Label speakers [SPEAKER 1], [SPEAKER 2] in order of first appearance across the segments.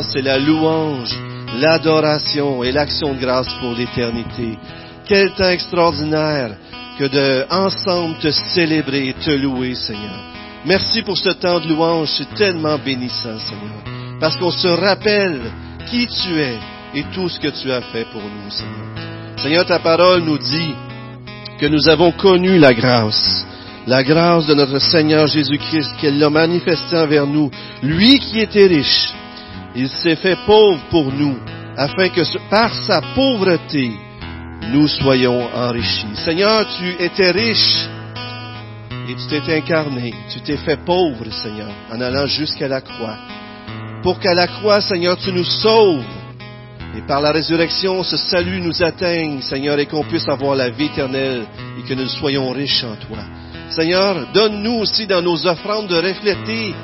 [SPEAKER 1] C'est la louange, l'adoration et l'action de grâce pour l'éternité. Quel temps extraordinaire que de ensemble te célébrer et te louer, Seigneur. Merci pour ce temps de louange, c'est tellement bénissant, Seigneur, parce qu'on se rappelle qui tu es et tout ce que tu as fait pour nous, Seigneur. Seigneur, ta parole nous dit que nous avons connu la grâce, la grâce de notre Seigneur Jésus-Christ, qu'elle l'a manifesté envers nous. Lui qui était riche, il s'est fait pauvre pour nous, afin que par sa pauvreté, nous soyons enrichis. Seigneur, tu étais riche et tu t'es incarné, tu t'es fait pauvre, Seigneur, en allant jusqu'à la croix. Pour qu'à la croix, Seigneur, tu nous sauves. Et par la résurrection, ce salut nous atteigne, Seigneur, et qu'on puisse avoir la vie éternelle et que nous soyons riches en toi. Seigneur, donne-nous aussi dans nos offrandes de refléter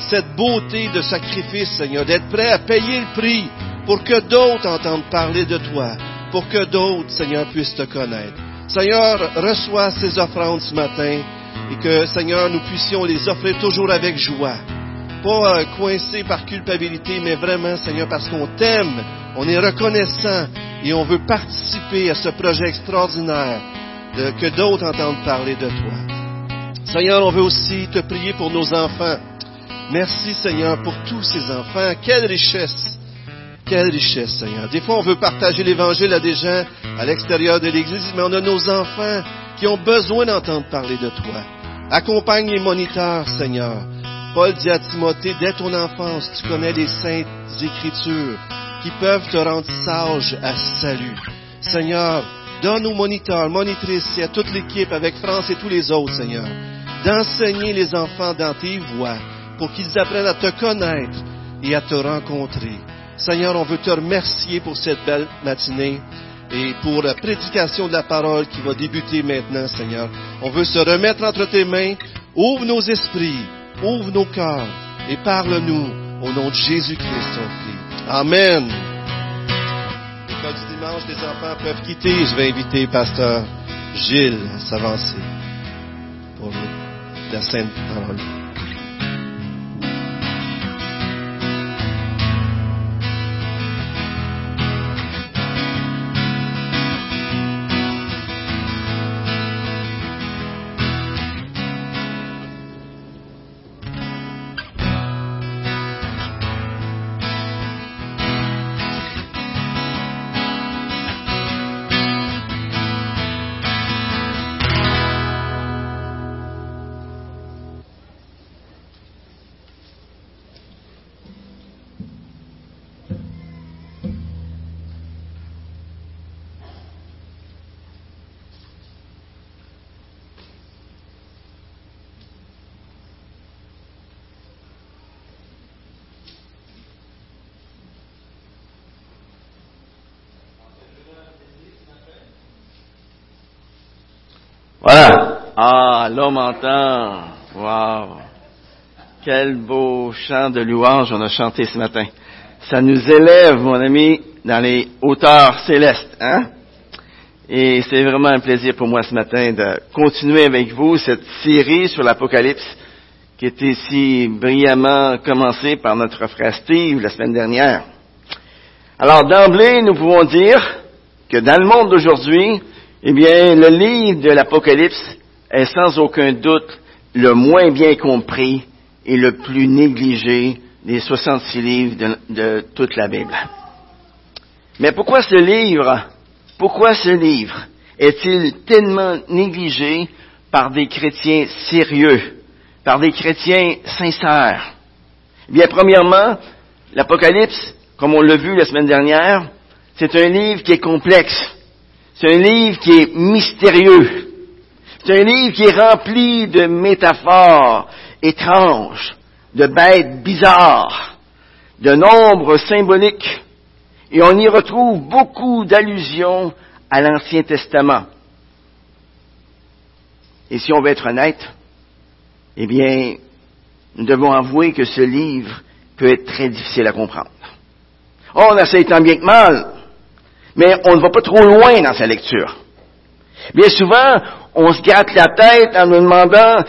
[SPEAKER 1] cette beauté de sacrifice, Seigneur, d'être prêt à payer le prix pour que d'autres entendent parler de toi, pour que d'autres, Seigneur, puissent te connaître. Seigneur, reçois ces offrandes ce matin et que, Seigneur, nous puissions les offrir toujours avec joie. Pas euh, coincés par culpabilité, mais vraiment, Seigneur, parce qu'on t'aime, on est reconnaissant et on veut participer à ce projet extraordinaire de, que d'autres entendent parler de toi. Seigneur, on veut aussi te prier pour nos enfants. Merci, Seigneur, pour tous ces enfants. Quelle richesse! Quelle richesse, Seigneur. Des fois, on veut partager l'Évangile à des gens à l'extérieur de l'Église, mais on a nos enfants qui ont besoin d'entendre parler de toi. Accompagne les moniteurs, Seigneur. Paul dit à Timothée, dès ton enfance, tu connais les saintes écritures qui peuvent te rendre sage à salut. Seigneur, donne aux moniteurs, monitrices et à toute l'équipe avec France et tous les autres, Seigneur, d'enseigner les enfants dans tes voies pour qu'ils apprennent à te connaître et à te rencontrer. Seigneur, on veut te remercier pour cette belle matinée et pour la prédication de la parole qui va débuter maintenant, Seigneur. On veut se remettre entre tes mains. Ouvre nos esprits, ouvre nos cœurs et parle-nous au nom de Jésus-Christ, on prie. Amen. L'école du dimanche, les enfants peuvent quitter. Je vais inviter Pasteur Gilles à s'avancer pour la sainte parole.
[SPEAKER 2] Voilà. Ah, l'homme entend. Wow. Quel beau chant de louange on a chanté ce matin. Ça nous élève, mon ami, dans les hauteurs célestes, hein? Et c'est vraiment un plaisir pour moi ce matin de continuer avec vous cette série sur l'Apocalypse qui était si brillamment commencée par notre frère Steve la semaine dernière. Alors d'emblée, nous pouvons dire que dans le monde d'aujourd'hui, eh bien, le livre de l'Apocalypse est sans aucun doute le moins bien compris et le plus négligé des 66 livres de, toute la Bible. Mais pourquoi ce livre, pourquoi ce livre est-il tellement négligé par des chrétiens sérieux, par des chrétiens sincères? Eh bien, premièrement, l'Apocalypse, comme on l'a vu la semaine dernière, c'est un livre qui est complexe. C'est un livre qui est mystérieux. C'est un livre qui est rempli de métaphores étranges, de bêtes bizarres, de nombres symboliques. Et on y retrouve beaucoup d'allusions à l'Ancien Testament. Et si on veut être honnête, eh bien, nous devons avouer que ce livre peut être très difficile à comprendre. On essaie tant bien que mal, mais on ne va pas trop loin dans sa lecture. Bien souvent, on se gratte la tête en nous demandant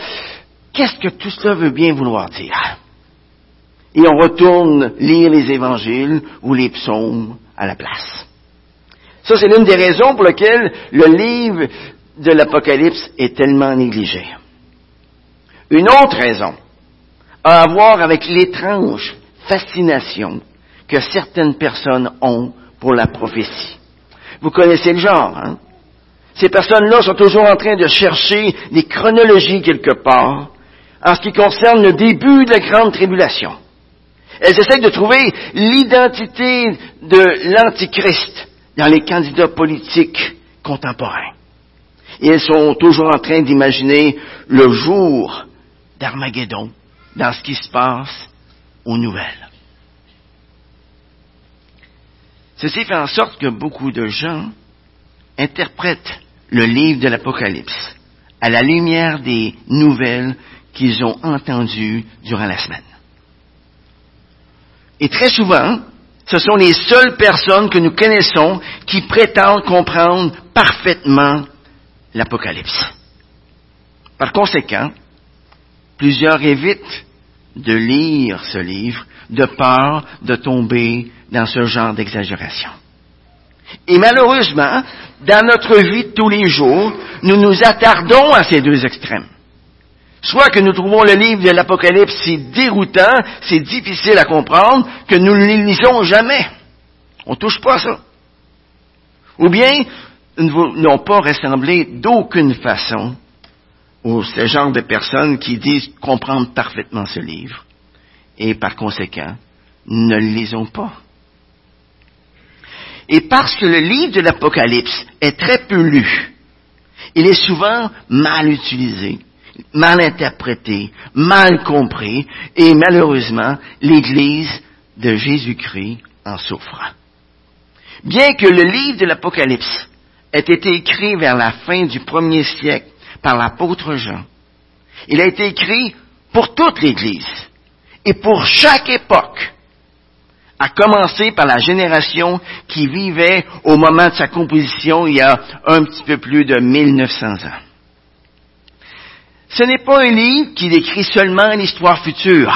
[SPEAKER 2] qu'est-ce que tout cela veut bien vouloir dire? et on retourne lire les évangiles ou les psaumes à la place. Ça, c'est l'une des raisons pour lesquelles le livre de l'Apocalypse est tellement négligé. Une autre raison a à voir avec l'étrange fascination que certaines personnes ont pour la prophétie. Vous connaissez le genre, hein? Ces personnes-là sont toujours en train de chercher des chronologies quelque part en ce qui concerne le début de la grande tribulation. Elles essayent de trouver l'identité de l'Antichrist dans les candidats politiques contemporains. Et elles sont toujours en train d'imaginer le jour d'Armageddon dans ce qui se passe aux nouvelles. Ceci fait en sorte que beaucoup de gens interprètent le livre de l'Apocalypse à la lumière des nouvelles qu'ils ont entendues durant la semaine. Et très souvent, ce sont les seules personnes que nous connaissons qui prétendent comprendre parfaitement l'Apocalypse. Par conséquent, plusieurs évitent de lire ce livre de peur de tomber dans ce genre d'exagération. Et malheureusement, dans notre vie de tous les jours, nous nous attardons à ces deux extrêmes. Soit que nous trouvons le livre de l'Apocalypse si déroutant, c'est difficile à comprendre, que nous ne le lisons jamais. On touche pas à ça. Ou bien, nous n'ont pas ressemblé d'aucune façon aux ce genre de personnes qui disent comprendre parfaitement ce livre. Et par conséquent, ne le lisons pas. Et parce que le livre de l'Apocalypse est très peu lu, il est souvent mal utilisé mal interprété, mal compris, et malheureusement, l'Église de Jésus-Christ en souffre. Bien que le livre de l'Apocalypse ait été écrit vers la fin du premier siècle par l'apôtre Jean, il a été écrit pour toute l'Église et pour chaque époque, à commencer par la génération qui vivait au moment de sa composition il y a un petit peu plus de 1900 ans. Ce n'est pas un livre qui décrit seulement l'histoire future.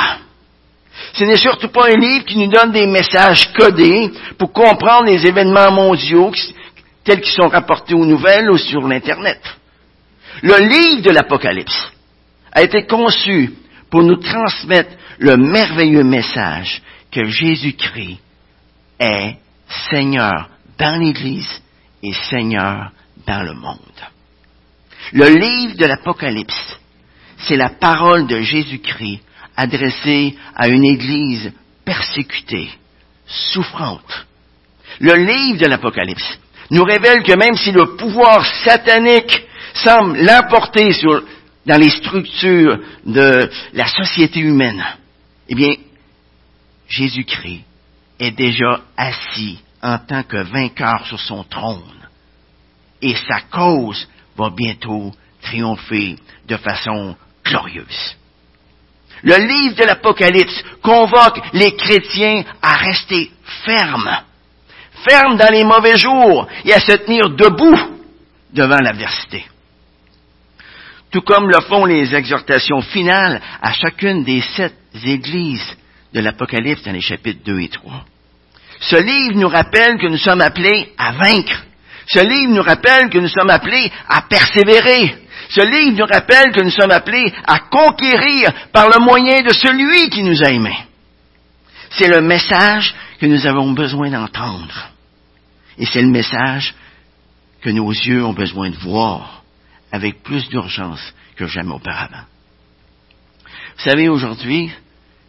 [SPEAKER 2] Ce n'est surtout pas un livre qui nous donne des messages codés pour comprendre les événements mondiaux tels qu'ils sont rapportés aux nouvelles ou sur l'Internet. Le livre de l'Apocalypse a été conçu pour nous transmettre le merveilleux message que Jésus-Christ est Seigneur dans l'Église et Seigneur dans le monde. Le livre de l'Apocalypse c'est la parole de Jésus-Christ adressée à une Église persécutée, souffrante. Le livre de l'Apocalypse nous révèle que même si le pouvoir satanique semble l'emporter dans les structures de la société humaine, eh bien, Jésus-Christ est déjà assis en tant que vainqueur sur son trône. Et sa cause va bientôt triompher de façon glorieuse. Le livre de l'Apocalypse convoque les chrétiens à rester fermes, fermes dans les mauvais jours et à se tenir debout devant l'adversité. Tout comme le font les exhortations finales à chacune des sept églises de l'Apocalypse dans les chapitres 2 et 3. Ce livre nous rappelle que nous sommes appelés à vaincre. Ce livre nous rappelle que nous sommes appelés à persévérer, ce livre nous rappelle que nous sommes appelés à conquérir par le moyen de celui qui nous a aimés. C'est le message que nous avons besoin d'entendre. Et c'est le message que nos yeux ont besoin de voir avec plus d'urgence que jamais auparavant. Vous savez, aujourd'hui,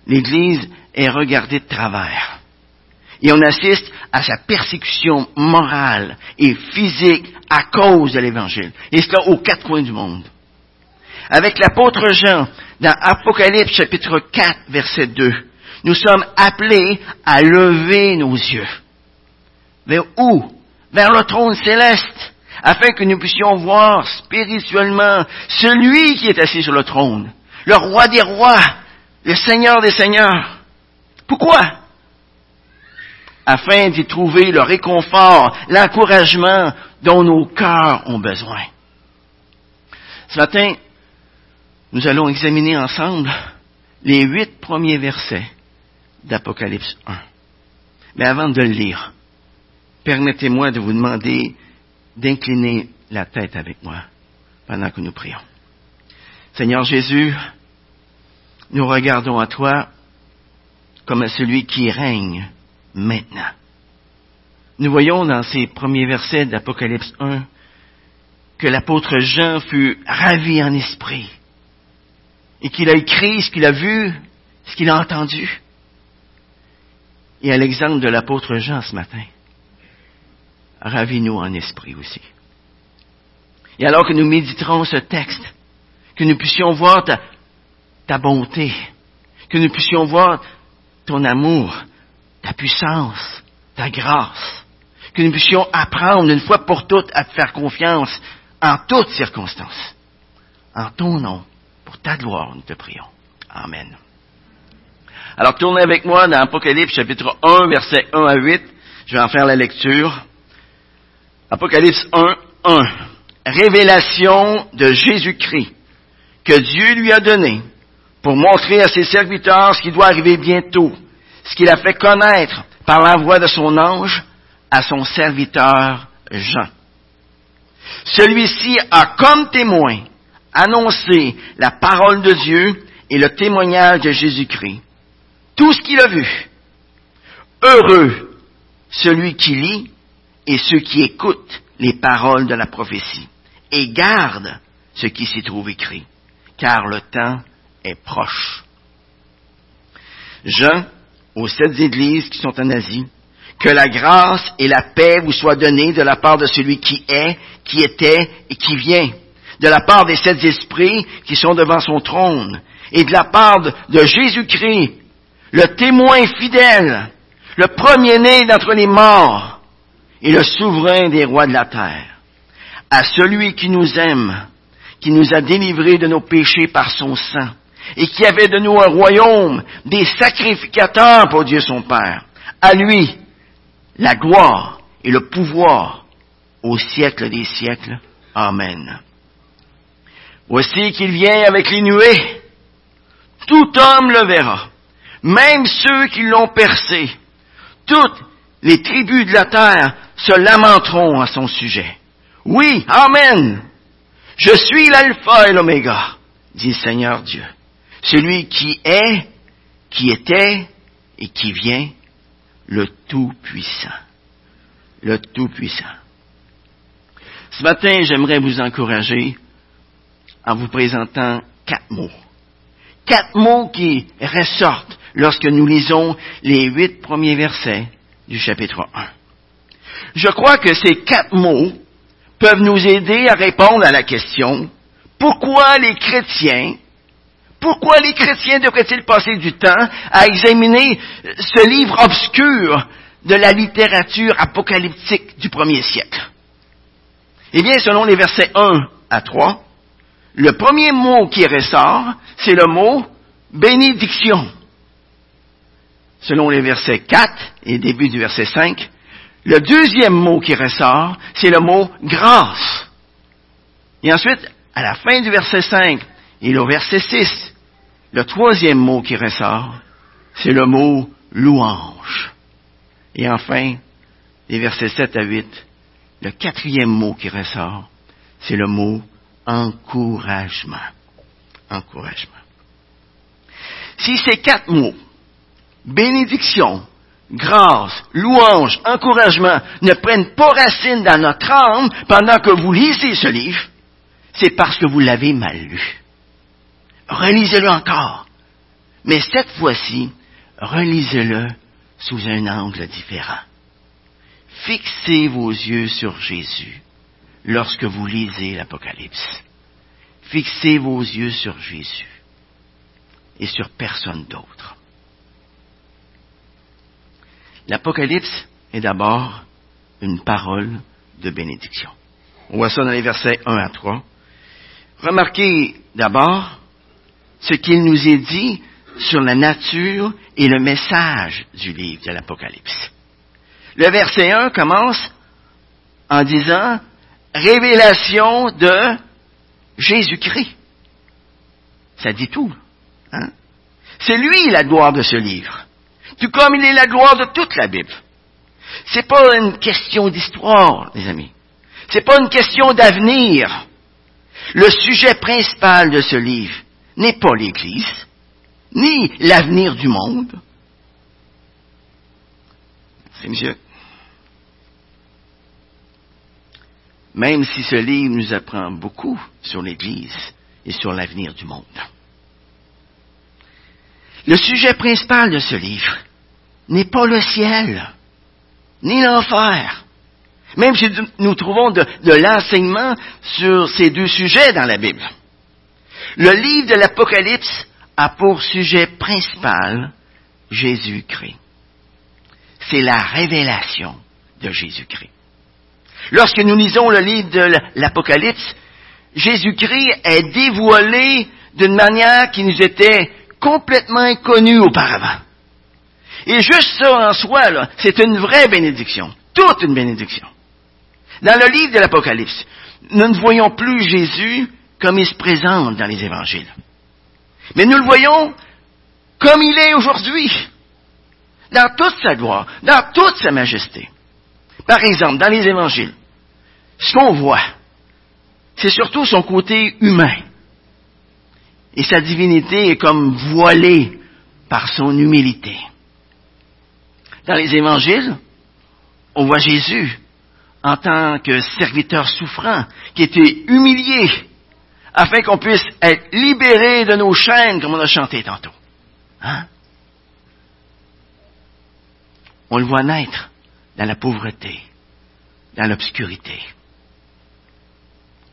[SPEAKER 2] l'Église est regardée de travers. Et on assiste à sa persécution morale et physique à cause de l'Évangile. Et cela aux quatre coins du monde. Avec l'apôtre Jean, dans Apocalypse chapitre 4, verset 2, nous sommes appelés à lever nos yeux. Vers où? Vers le trône céleste, afin que nous puissions voir spirituellement celui qui est assis sur le trône, le roi des rois, le seigneur des seigneurs. Pourquoi? afin d'y trouver le réconfort, l'encouragement dont nos cœurs ont besoin. Ce matin, nous allons examiner ensemble les huit premiers versets d'Apocalypse 1. Mais avant de le lire, permettez-moi de vous demander d'incliner la tête avec moi pendant que nous prions. Seigneur Jésus, nous regardons à toi comme à celui qui règne maintenant. Nous voyons dans ces premiers versets d'Apocalypse 1 que l'apôtre Jean fut ravi en esprit et qu'il a écrit ce qu'il a vu, ce qu'il a entendu. Et à l'exemple de l'apôtre Jean ce matin, ravis-nous en esprit aussi. Et alors que nous méditerons ce texte, que nous puissions voir ta, ta bonté, que nous puissions voir ton amour, ta puissance, ta grâce, que nous puissions apprendre une fois pour toutes à te faire confiance en toutes circonstances. En ton nom, pour ta gloire, nous te prions. Amen. Alors tournez avec moi dans Apocalypse chapitre 1, verset 1 à 8. Je vais en faire la lecture. Apocalypse 1, 1. Révélation de Jésus-Christ que Dieu lui a donné pour montrer à ses serviteurs ce qui doit arriver bientôt, ce qu'il a fait connaître par la voix de son ange à son serviteur Jean. Celui-ci a comme témoin annoncé la parole de Dieu et le témoignage de Jésus-Christ. Tout ce qu'il a vu. Heureux celui qui lit et ceux qui écoutent les paroles de la prophétie et gardent ce qui s'y trouve écrit, car le temps proche. Jean, aux sept églises qui sont en Asie, que la grâce et la paix vous soient données de la part de celui qui est, qui était et qui vient, de la part des sept esprits qui sont devant son trône, et de la part de Jésus-Christ, le témoin fidèle, le premier-né d'entre les morts, et le souverain des rois de la terre, à celui qui nous aime, qui nous a délivrés de nos péchés par son sang, et qui avait de nous un royaume, des sacrificateurs pour Dieu son Père. À lui, la gloire et le pouvoir au siècle des siècles. Amen. Voici qu'il vient avec les nuées. Tout homme le verra, même ceux qui l'ont percé. Toutes les tribus de la terre se lamenteront à son sujet. Oui, Amen. Je suis l'alpha et l'oméga, dit le Seigneur Dieu. Celui qui est, qui était et qui vient, le Tout-Puissant. Le Tout-Puissant. Ce matin, j'aimerais vous encourager en vous présentant quatre mots. Quatre mots qui ressortent lorsque nous lisons les huit premiers versets du chapitre 1. Je crois que ces quatre mots peuvent nous aider à répondre à la question pourquoi les chrétiens pourquoi les chrétiens devraient-ils passer du temps à examiner ce livre obscur de la littérature apocalyptique du premier siècle? Eh bien, selon les versets 1 à 3, le premier mot qui ressort, c'est le mot bénédiction. Selon les versets 4 et début du verset 5, le deuxième mot qui ressort, c'est le mot grâce. Et ensuite, à la fin du verset 5 et au verset 6, le troisième mot qui ressort, c'est le mot louange. Et enfin, les versets 7 à 8, le quatrième mot qui ressort, c'est le mot encouragement. Encouragement. Si ces quatre mots, bénédiction, grâce, louange, encouragement, ne prennent pas racine dans notre âme pendant que vous lisez ce livre, c'est parce que vous l'avez mal lu. Relisez-le encore. Mais cette fois-ci, relisez-le sous un angle différent. Fixez vos yeux sur Jésus lorsque vous lisez l'Apocalypse. Fixez vos yeux sur Jésus et sur personne d'autre. L'Apocalypse est d'abord une parole de bénédiction. On voit ça dans les versets 1 à 3. Remarquez d'abord ce qu'il nous est dit sur la nature et le message du livre de l'Apocalypse. Le verset 1 commence en disant révélation de Jésus-Christ. Ça dit tout. Hein? C'est lui la gloire de ce livre. Tout comme il est la gloire de toute la Bible. C'est pas une question d'histoire, les amis. C'est pas une question d'avenir. Le sujet principal de ce livre n'est pas l'Église, ni l'avenir du monde. C'est. Même si ce livre nous apprend beaucoup sur l'Église et sur l'avenir du monde. Le sujet principal de ce livre n'est pas le ciel, ni l'enfer. Même si nous trouvons de, l'enseignement sur ces deux sujets dans la Bible. Le livre de l'Apocalypse a pour sujet principal Jésus-Christ. C'est la révélation de Jésus-Christ. Lorsque nous lisons le livre de l'Apocalypse, Jésus-Christ est dévoilé d'une manière qui nous était complètement inconnue auparavant. Et juste ça en soi, c'est une vraie bénédiction. Toute une bénédiction. Dans le livre de l'Apocalypse, nous ne voyons plus Jésus comme il se présente dans les évangiles. Mais nous le voyons comme il est aujourd'hui, dans toute sa gloire, dans toute sa majesté. Par exemple, dans les évangiles, ce qu'on voit, c'est surtout son côté humain. Et sa divinité est comme voilée par son humilité. Dans les évangiles, on voit Jésus en tant que serviteur souffrant, qui était humilié, afin qu'on puisse être libéré de nos chaînes, comme on a chanté tantôt. Hein? On le voit naître dans la pauvreté, dans l'obscurité.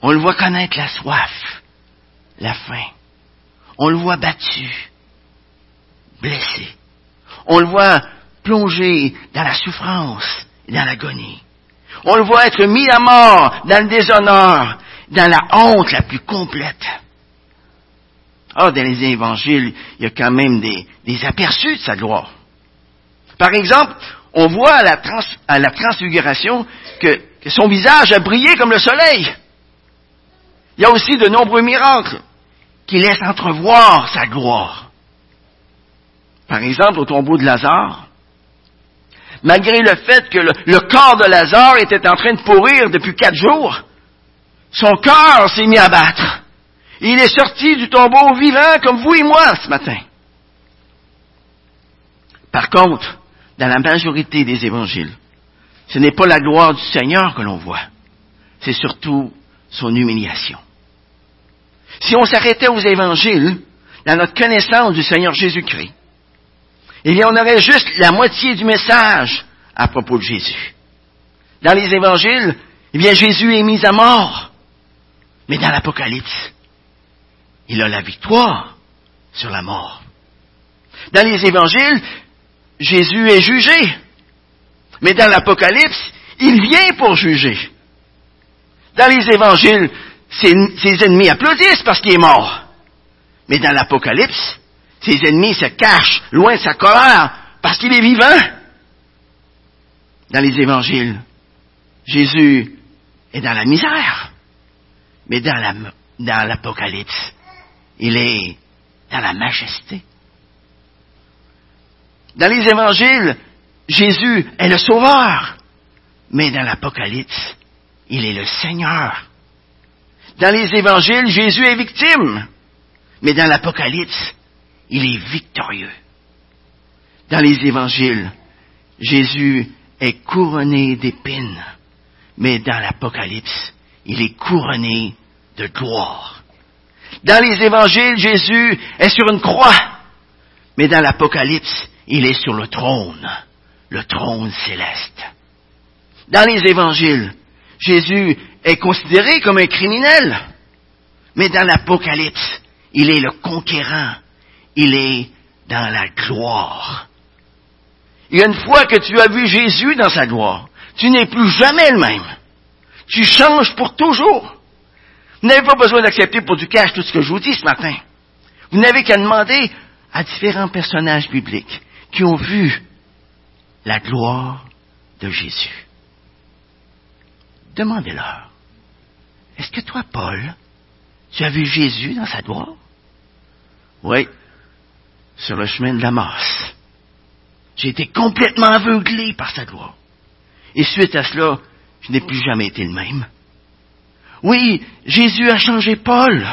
[SPEAKER 2] On le voit connaître la soif, la faim. On le voit battu, blessé. On le voit plongé dans la souffrance et dans l'agonie. On le voit être mis à mort dans le déshonneur, dans la honte la plus complète. Ah, dans les évangiles, il y a quand même des, aperçus de sa gloire. Par exemple, on voit à la, à la transfiguration que, que son visage a brillé comme le soleil. Il y a aussi de nombreux miracles qui laissent entrevoir sa gloire. Par exemple, au tombeau de Lazare, malgré le fait que le, corps de Lazare était en train de pourrir depuis quatre jours, son cœur s'est mis à battre. Il est sorti du tombeau vivant comme vous et moi ce matin. Par contre, dans la majorité des évangiles, ce n'est pas la gloire du Seigneur que l'on voit, c'est surtout son humiliation. Si on s'arrêtait aux évangiles, dans notre connaissance du Seigneur Jésus-Christ, eh bien, on aurait juste la moitié du message à propos de Jésus. Dans les évangiles, eh bien, Jésus est mis à mort. Mais dans l'Apocalypse, il a la victoire sur la mort. Dans les évangiles, Jésus est jugé. Mais dans l'Apocalypse, il vient pour juger. Dans les évangiles, ses, ennemis applaudissent parce qu'il est mort. Mais dans l'Apocalypse, ses ennemis se cachent loin de sa colère parce qu'il est vivant. Dans les évangiles, Jésus est dans la misère. Mais dans l'Apocalypse, il est dans la majesté. Dans les évangiles, Jésus est le sauveur. Mais dans l'Apocalypse, il est le Seigneur. Dans les évangiles, Jésus est victime. Mais dans l'Apocalypse, il est victorieux. Dans les évangiles, Jésus est couronné d'épines, mais dans l'Apocalypse, il est couronné de gloire. Dans les évangiles, Jésus est sur une croix, mais dans l'Apocalypse, il est sur le trône, le trône céleste. Dans les évangiles, Jésus est considéré comme un criminel, mais dans l'Apocalypse, il est le conquérant il est dans la gloire. Et une fois que tu as vu Jésus dans sa gloire, tu n'es plus jamais le même. Tu changes pour toujours. Vous n'avez pas besoin d'accepter pour du cash tout ce que je vous dis ce matin. Vous n'avez qu'à demander à différents personnages bibliques qui ont vu la gloire de Jésus. Demandez-leur, est-ce que toi, Paul, tu as vu Jésus dans sa gloire? Oui, sur le chemin de la masse. J'ai été complètement aveuglé par sa gloire. Et suite à cela, je n'ai plus jamais été le même. Oui, Jésus a changé Paul.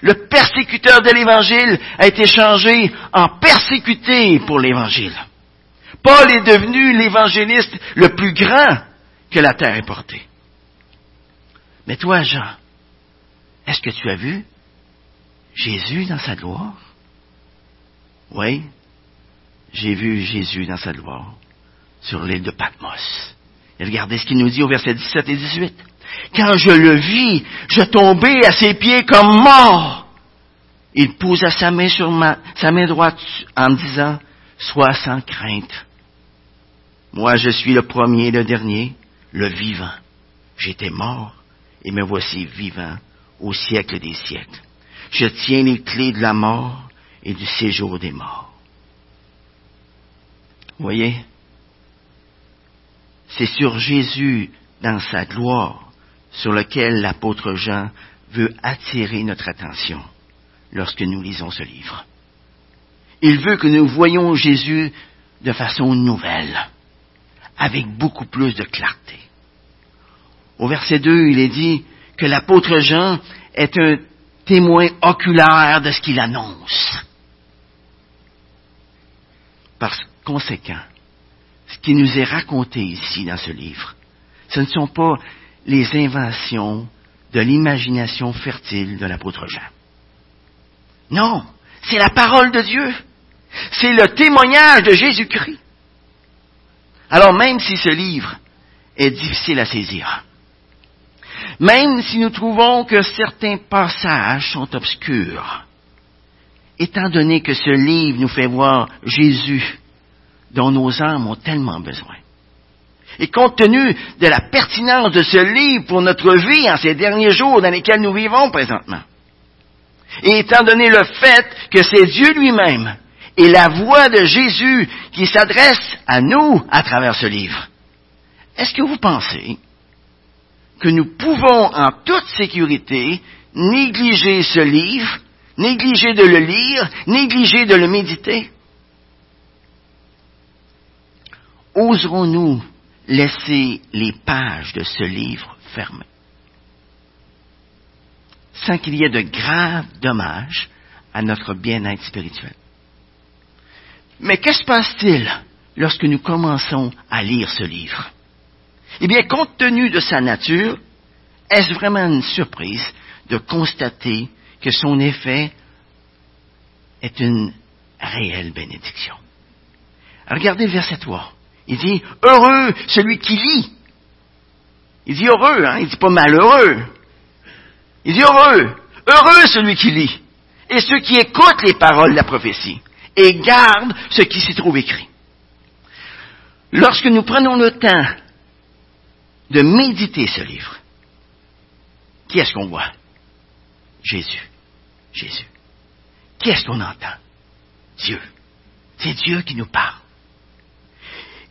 [SPEAKER 2] Le persécuteur de l'Évangile a été changé en persécuté pour l'Évangile. Paul est devenu l'évangéliste le plus grand que la terre ait porté. Mais toi, Jean, est-ce que tu as vu Jésus dans sa gloire? Oui, j'ai vu Jésus dans sa gloire sur l'île de Patmos. Et regardez ce qu'il nous dit au verset 17 et 18. Quand je le vis, je tombai à ses pieds comme mort. Il posa sa main sur ma, sa main droite en me disant, sois sans crainte. Moi, je suis le premier et le dernier, le vivant. J'étais mort et me voici vivant au siècle des siècles. Je tiens les clés de la mort et du séjour des morts. Voyez, c'est sur Jésus dans sa gloire sur lequel l'apôtre Jean veut attirer notre attention lorsque nous lisons ce livre. Il veut que nous voyions Jésus de façon nouvelle, avec beaucoup plus de clarté. Au verset 2, il est dit que l'apôtre Jean est un témoin oculaire de ce qu'il annonce. Par conséquent, ce qui nous est raconté ici dans ce livre, ce ne sont pas les inventions de l'imagination fertile de l'apôtre Jean. Non, c'est la parole de Dieu. C'est le témoignage de Jésus-Christ. Alors même si ce livre est difficile à saisir, même si nous trouvons que certains passages sont obscurs, étant donné que ce livre nous fait voir Jésus dont nos âmes ont tellement besoin. Et compte tenu de la pertinence de ce livre pour notre vie en ces derniers jours dans lesquels nous vivons présentement, et étant donné le fait que c'est Dieu lui-même et la voix de Jésus qui s'adresse à nous à travers ce livre, est-ce que vous pensez que nous pouvons en toute sécurité négliger ce livre, négliger de le lire, négliger de le méditer? Oserons-nous laisser les pages de ce livre fermées? Sans qu'il y ait de graves dommages à notre bien-être spirituel. Mais que se passe-t-il lorsque nous commençons à lire ce livre? Eh bien, compte tenu de sa nature, est-ce vraiment une surprise de constater que son effet est une réelle bénédiction? Regardez verset 3. Il dit, heureux celui qui lit. Il dit heureux, hein? il dit pas malheureux. Il dit heureux, heureux celui qui lit, et ceux qui écoutent les paroles de la prophétie, et gardent ce qui s'y trouve écrit. Lorsque nous prenons le temps de méditer ce livre, qui est-ce qu'on voit? Jésus. Jésus. Qui est-ce qu'on entend? Dieu. C'est Dieu qui nous parle.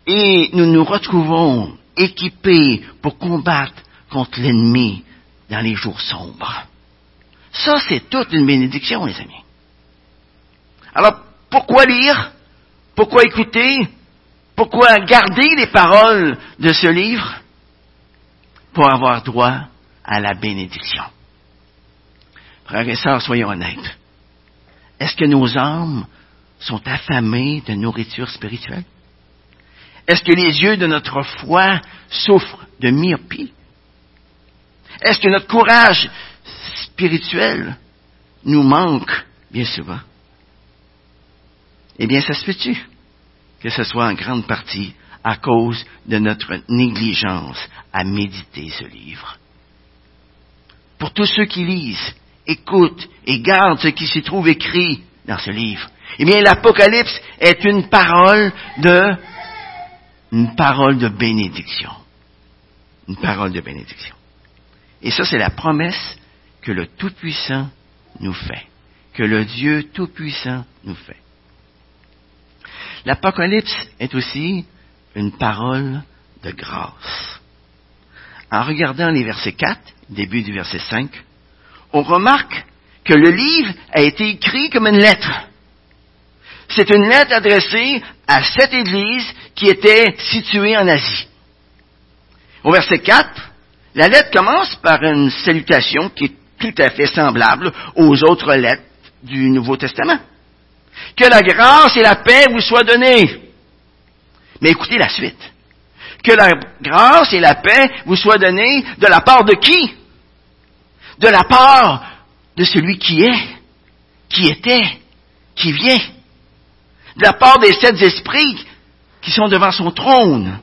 [SPEAKER 2] Et nous nous retrouvons équipés pour combattre contre l'ennemi dans les jours sombres. Ça, c'est toute une bénédiction, les amis. Alors, pourquoi lire? Pourquoi écouter? Pourquoi garder les paroles de ce livre? Pour avoir droit à la bénédiction. Frères et sœurs, soyons honnêtes. Est-ce que nos âmes sont affamées de nourriture spirituelle? Est-ce que les yeux de notre foi souffrent de myopie? Est-ce que notre courage spirituel nous manque bien souvent? Eh bien, ça se peut-tu que ce soit en grande partie à cause de notre négligence à méditer ce livre? Pour tous ceux qui lisent, écoutent et gardent ce qui s'y trouve écrit dans ce livre, eh bien, l'Apocalypse est une parole de, une parole de bénédiction. Une parole de bénédiction. Et ça, c'est la promesse que le Tout-Puissant nous fait, que le Dieu Tout-Puissant nous fait. L'Apocalypse est aussi une parole de grâce. En regardant les versets 4, début du verset 5, on remarque que le livre a été écrit comme une lettre. c'est une lettre adressée à cette église qui était située en Asie. Au verset 4, la lettre commence par une salutation qui est tout à fait semblable aux autres lettres du Nouveau Testament. Que la grâce et la paix vous soient données. Mais écoutez la suite. Que la grâce et la paix vous soient données de la part de qui? De la part de celui qui est, qui était, qui vient. De la part des sept esprits qui sont devant son trône.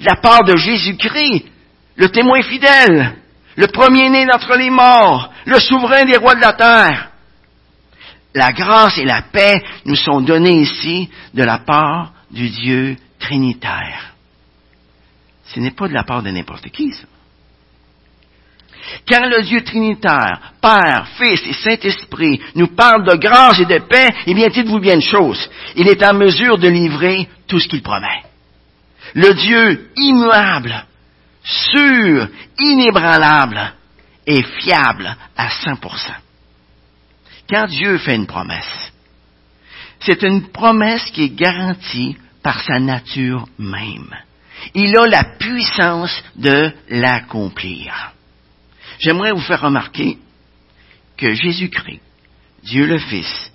[SPEAKER 2] De la part de Jésus-Christ, le témoin fidèle, le premier-né d'entre les morts, le souverain des rois de la terre. La grâce et la paix nous sont données ici de la part du Dieu trinitaire. Ce n'est pas de la part de n'importe qui, ça. Quand le Dieu trinitaire, Père, Fils et Saint-Esprit nous parle de grâce et de paix, eh bien, dites-vous bien une chose. Il est en mesure de livrer tout ce qu'il promet. Le Dieu immuable, sûr, inébranlable et fiable à 100%. Quand Dieu fait une promesse, c'est une promesse qui est garantie par sa nature même. Il a la puissance de l'accomplir. J'aimerais vous faire remarquer que Jésus-Christ, Dieu le Fils,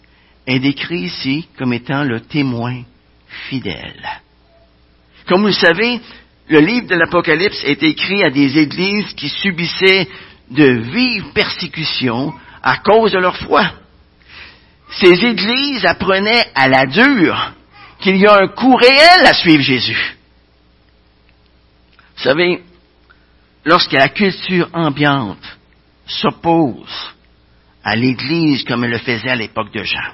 [SPEAKER 2] est décrit ici comme étant le témoin fidèle. Comme vous le savez, le livre de l'Apocalypse est écrit à des églises qui subissaient de vives persécutions à cause de leur foi. Ces églises apprenaient à la dure qu'il y a un coût réel à suivre Jésus. Vous savez, lorsque la culture ambiante s'oppose à l'Église comme elle le faisait à l'époque de Jean,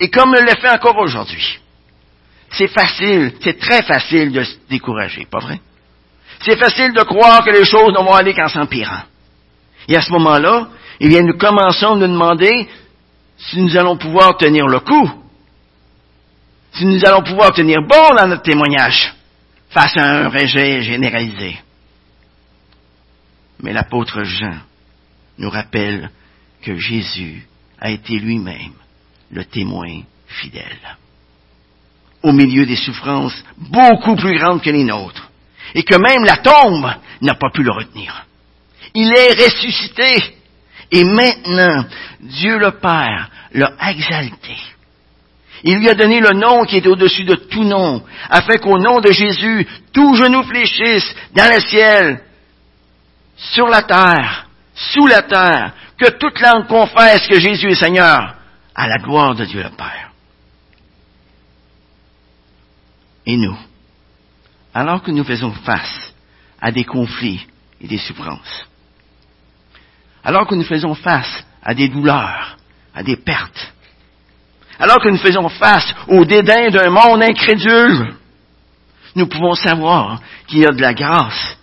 [SPEAKER 2] et comme elle le fait encore aujourd'hui, c'est facile, c'est très facile de se décourager, pas vrai? C'est facile de croire que les choses ne vont aller qu'en s'empirant. Et à ce moment-là, eh bien, nous commençons à nous demander si nous allons pouvoir tenir le coup, si nous allons pouvoir tenir bon dans notre témoignage face à un rejet généralisé. Mais l'apôtre Jean nous rappelle que Jésus a été lui-même le témoin fidèle au milieu des souffrances beaucoup plus grandes que les nôtres, et que même la tombe n'a pas pu le retenir. Il est ressuscité, et maintenant Dieu le Père l'a exalté. Il lui a donné le nom qui est au-dessus de tout nom, afin qu'au nom de Jésus, tout genou fléchisse dans le ciel, sur la terre, sous la terre, que toute langue confesse que Jésus est Seigneur, à la gloire de Dieu le Père. Et nous, alors que nous faisons face à des conflits et des souffrances, alors que nous faisons face à des douleurs, à des pertes, alors que nous faisons face au dédain d'un monde incrédule, nous pouvons savoir qu'il y a de la grâce,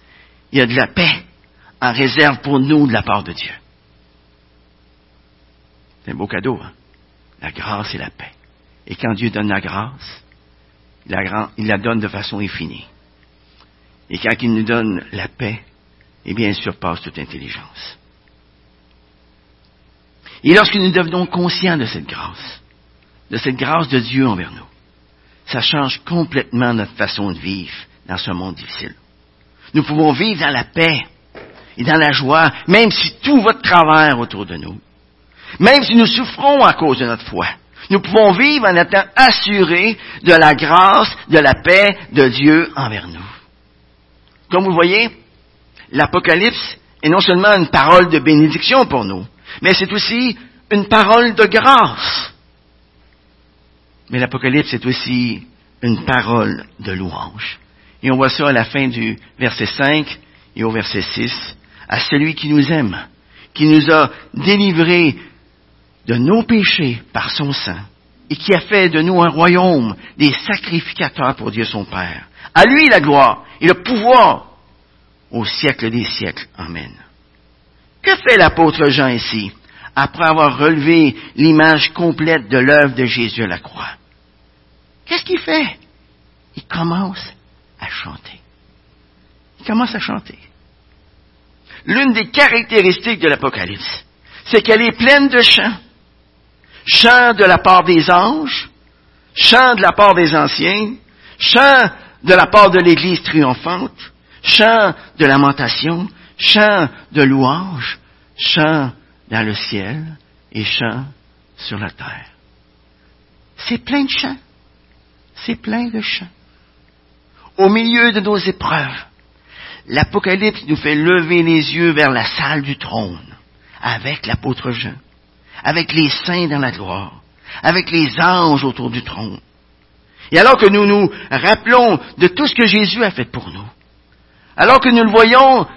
[SPEAKER 2] il y a de la paix en réserve pour nous de la part de Dieu. C'est un beau cadeau, hein? La grâce et la paix. Et quand Dieu donne la grâce, il la, donne de façon infinie. Et quand il nous donne la paix, eh bien, il surpasse toute intelligence. Et lorsque nous devenons conscients de cette grâce, de cette grâce de Dieu envers nous, ça change complètement notre façon de vivre dans ce monde difficile. Nous pouvons vivre dans la paix et dans la joie, même si tout va de travers autour de nous. Même si nous souffrons à cause de notre foi. Nous pouvons vivre en étant assurés de la grâce, de la paix de Dieu envers nous. Comme vous voyez, l'Apocalypse est non seulement une parole de bénédiction pour nous, mais c'est aussi une parole de grâce. Mais l'Apocalypse est aussi une parole de louange. Et on voit ça à la fin du verset 5 et au verset 6. À celui qui nous aime, qui nous a délivrés de nos péchés par son sang et qui a fait de nous un royaume des sacrificateurs pour Dieu son Père. À lui la gloire et le pouvoir au siècle des siècles. Amen. Que fait l'apôtre Jean ici après avoir relevé l'image complète de l'œuvre de Jésus à la croix? Qu'est-ce qu'il fait? Il commence à chanter. Il commence à chanter. L'une des caractéristiques de l'Apocalypse, c'est qu'elle est pleine de chants chant de la part des anges, chant de la part des anciens, chant de la part de l'Église triomphante, chant de lamentation, chant de louange, chant dans le ciel et chant sur la terre. C'est plein de chants. C'est plein de chants. Au milieu de nos épreuves, l'Apocalypse nous fait lever les yeux vers la salle du trône avec l'apôtre Jean, avec les saints dans la gloire, avec les anges autour du trône. Et alors que nous nous rappelons de tout ce que Jésus a fait pour nous, alors que nous le voyons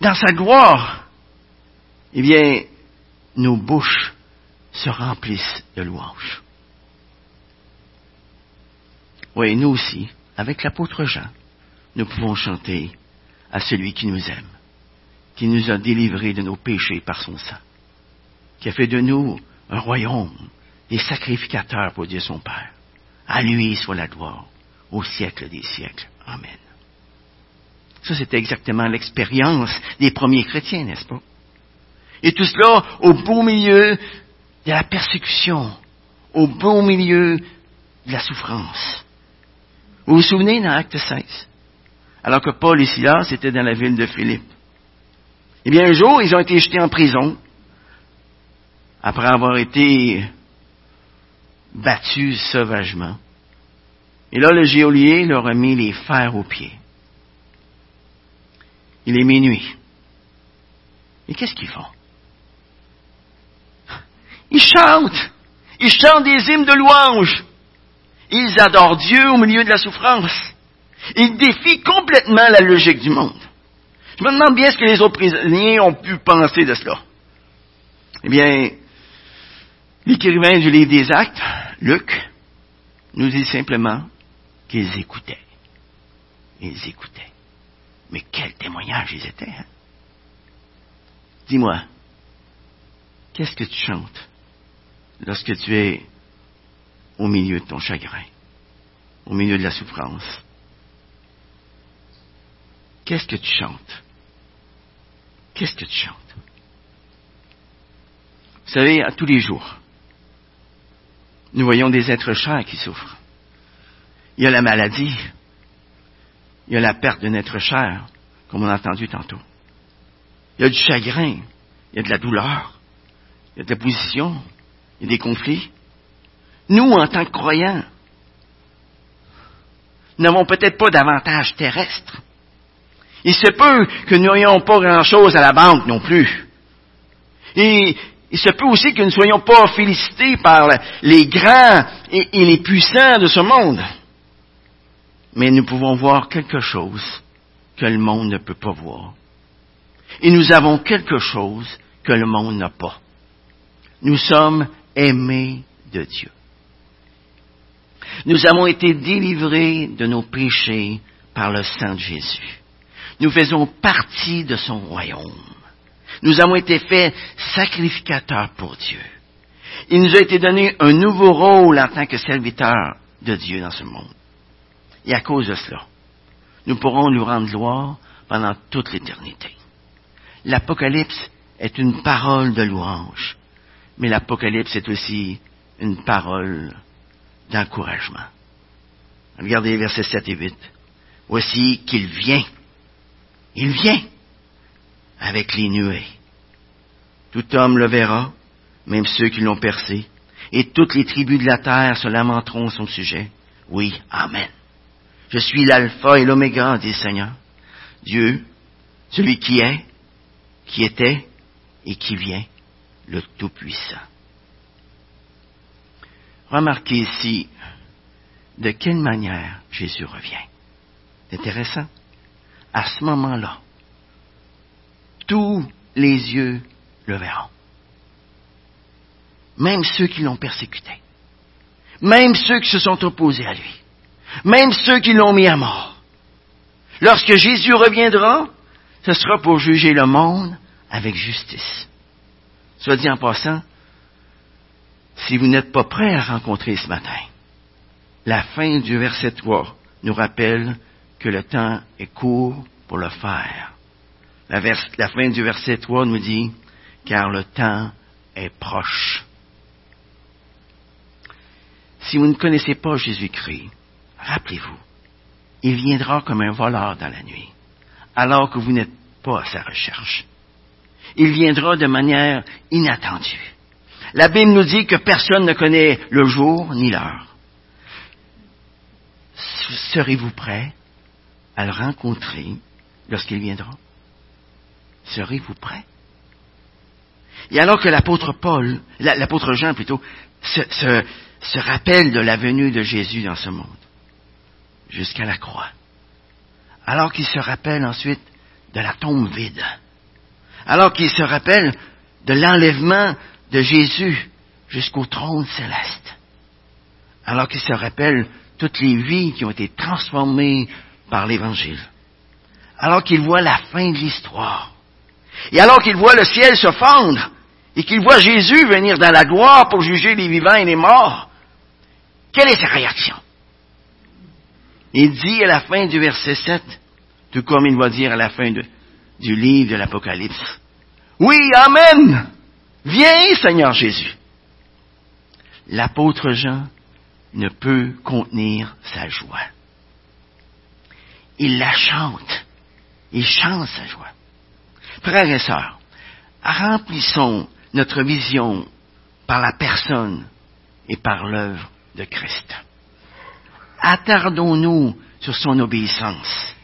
[SPEAKER 2] dans sa gloire, eh bien, nos bouches se remplissent de louanges. Oui, nous aussi, avec l'apôtre Jean, nous pouvons chanter à celui qui nous aime, qui nous a délivrés de nos péchés par son sang, qui a fait de nous un royaume, des sacrificateurs pour Dieu son Père. À lui soit la gloire au siècle des siècles. Amen. Ça, c'était exactement l'expérience des premiers chrétiens, n'est-ce pas? Et tout cela au beau milieu de la persécution, au beau milieu de la souffrance. Vous vous souvenez dans Acte 16? Alors que Paul et Silas étaient dans la ville de Philippe? Eh bien, un jour, ils ont été jetés en prison après avoir été battus sauvagement. Et là, le géolier leur a mis les fers aux pieds. Il est minuit. Et qu'est-ce qu'ils font? Ils chantent. Ils chantent des hymnes de louange. Ils adorent Dieu au milieu de la souffrance. Ils défient complètement la logique du monde. Je me demande bien ce que les autres prisonniers ont pu penser de cela. Eh bien, l'écrivain du livre des Actes, Luc, nous dit simplement qu'ils écoutaient. Ils écoutaient. Mais quel témoignage ils étaient. Hein? Dis-moi, qu'est-ce que tu chantes lorsque tu es au milieu de ton chagrin, au milieu de la souffrance? Qu'est-ce que tu chantes? Qu'est-ce que tu chantes? Vous savez, à tous les jours, nous voyons des êtres chers qui souffrent. Il y a la maladie, il y a la perte d'un être cher, comme on a entendu tantôt. Il y a du chagrin, il y a de la douleur, il y a de l'opposition, il y a des conflits. Nous, en tant que croyants, n'avons peut-être pas d'avantage terrestre. Il se peut que nous n'ayons pas grand-chose à la banque non plus. Et il se peut aussi que nous ne soyons pas félicités par les grands et, les puissants de ce monde. Mais nous pouvons voir quelque chose que le monde ne peut pas voir. Et nous avons quelque chose que le monde n'a pas. Nous sommes aimés de Dieu. Nous avons été délivrés de nos péchés par le sang de Jésus. Nous faisons partie de son royaume. Nous avons été faits sacrificateurs pour Dieu. Il nous a été donné un nouveau rôle en tant que serviteurs de Dieu dans ce monde. Et à cause de cela, nous pourrons nous rendre gloire pendant toute l'éternité. L'Apocalypse est une parole de louange, mais l'Apocalypse est aussi une parole d'encouragement. Regardez versets 7 et 8. Voici qu'il vient. Il vient avec les nuées. Tout homme le verra, même ceux qui l'ont percé, et toutes les tribus de la terre se lamenteront à son sujet. Oui, Amen. Je suis l'alpha et l'oméga, dit le Seigneur. Dieu, celui qui est, qui était et qui vient, le Tout-Puissant. Remarquez ici de quelle manière Jésus revient. Intéressant. À ce moment-là, tous les yeux le verront. Même ceux qui l'ont persécuté. Même ceux qui se sont opposés à lui. Même ceux qui l'ont mis à mort. Lorsque Jésus reviendra, ce sera pour juger le monde avec justice. Soit dit en passant, si vous n'êtes pas prêt à rencontrer ce matin, la fin du verset 3 nous rappelle que le temps est court pour le faire. La, la fin du verset 3 nous dit, car le temps est proche. si vous ne connaissez pas Jésus-Christ, rappelez-vous, il viendra comme un voleur dans la nuit, alors que vous n'êtes pas à sa recherche. Il viendra de manière inattendue. La Bible nous dit que personne ne connaît le jour ni l'heure. Serez-vous prêt à le rencontrer lorsqu'il viendra? Serez-vous prêt? Et alors que l'apôtre Paul, l'apôtre Jean plutôt, se, se rappelle de la venue de Jésus dans ce monde, jusqu'à la croix, alors qu'il se rappelle ensuite de la tombe vide, alors qu'il se rappelle de l'enlèvement de Jésus jusqu'au trône céleste, alors qu'il se rappelle toutes les vies qui ont été transformées par l'Évangile, alors qu'il voit la fin de l'histoire, et alors qu'il voit le ciel se fendre, et qu'il voit Jésus venir dans la gloire pour juger les vivants et les morts, quelle est sa réaction? Il dit à la fin du verset 7, tout comme il va dire à la fin du livre de l'Apocalypse, Oui, Amen Viens, Seigneur Jésus. L'apôtre Jean ne peut contenir sa joie. Il la chante. Il chante sa joie. Frères et sœurs, remplissons notre vision par la personne et par l'œuvre de Christ. Attardons-nous sur son obéissance,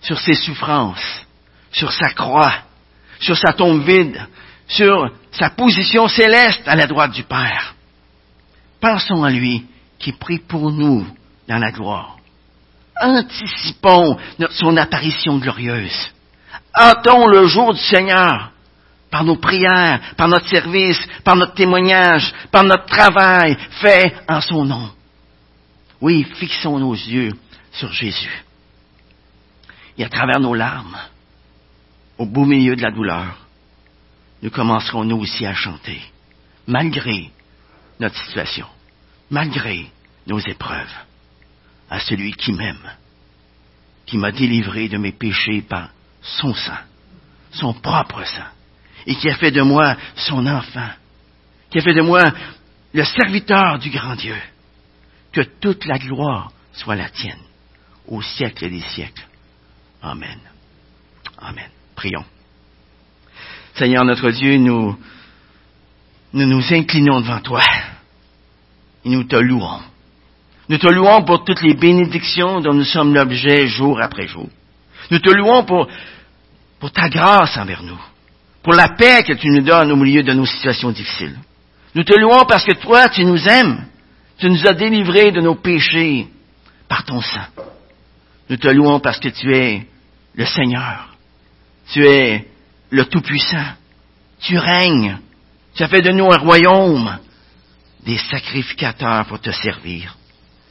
[SPEAKER 2] sur ses souffrances, sur sa croix, sur sa tombe vide, sur sa position céleste à la droite du Père. Pensons à lui qui prie pour nous dans la gloire. Anticipons son apparition glorieuse. Hâtons le jour du Seigneur par nos prières, par notre service, par notre témoignage, par notre travail fait en son nom. Oui, fixons nos yeux sur Jésus. Et à travers nos larmes, au beau milieu de la douleur, nous commencerons nous aussi à chanter, malgré notre situation, malgré nos épreuves, à celui qui m'aime, qui m'a délivré de mes péchés par son sang, son propre sang et qui a fait de moi son enfant, qui a fait de moi le serviteur du grand Dieu. Que toute la gloire soit la tienne, au siècle des siècles. Amen. Amen. Prions. Seigneur notre Dieu, nous nous, nous inclinons devant toi et nous te louons. Nous te louons pour toutes les bénédictions dont nous sommes l'objet jour après jour. Nous te louons pour, ta grâce envers nous pour la paix que tu nous donnes au milieu de nos situations difficiles. Nous te louons parce que toi, tu nous aimes. Tu nous as délivrés de nos péchés par ton sang. Nous te louons parce que tu es le Seigneur. Tu es le Tout-Puissant. Tu règnes. Tu as fait de nous un royaume, des sacrificateurs pour te servir.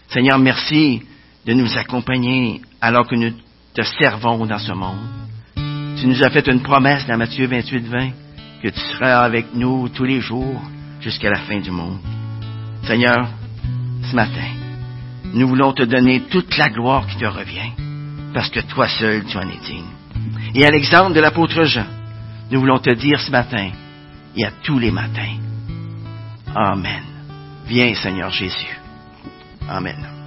[SPEAKER 2] Seigneur, merci de nous accompagner alors que nous te servons dans ce monde. Tu nous as fait une promesse dans Matthieu 28, 20, que tu seras avec nous tous les jours jusqu'à la fin du monde. Seigneur, ce matin, nous voulons te donner toute la gloire qui te revient, parce que toi seul, tu en es digne. Et à l'exemple de l'apôtre Jean, nous voulons te dire ce matin, et à tous les matins, Amen. Viens, Seigneur Jésus. Amen.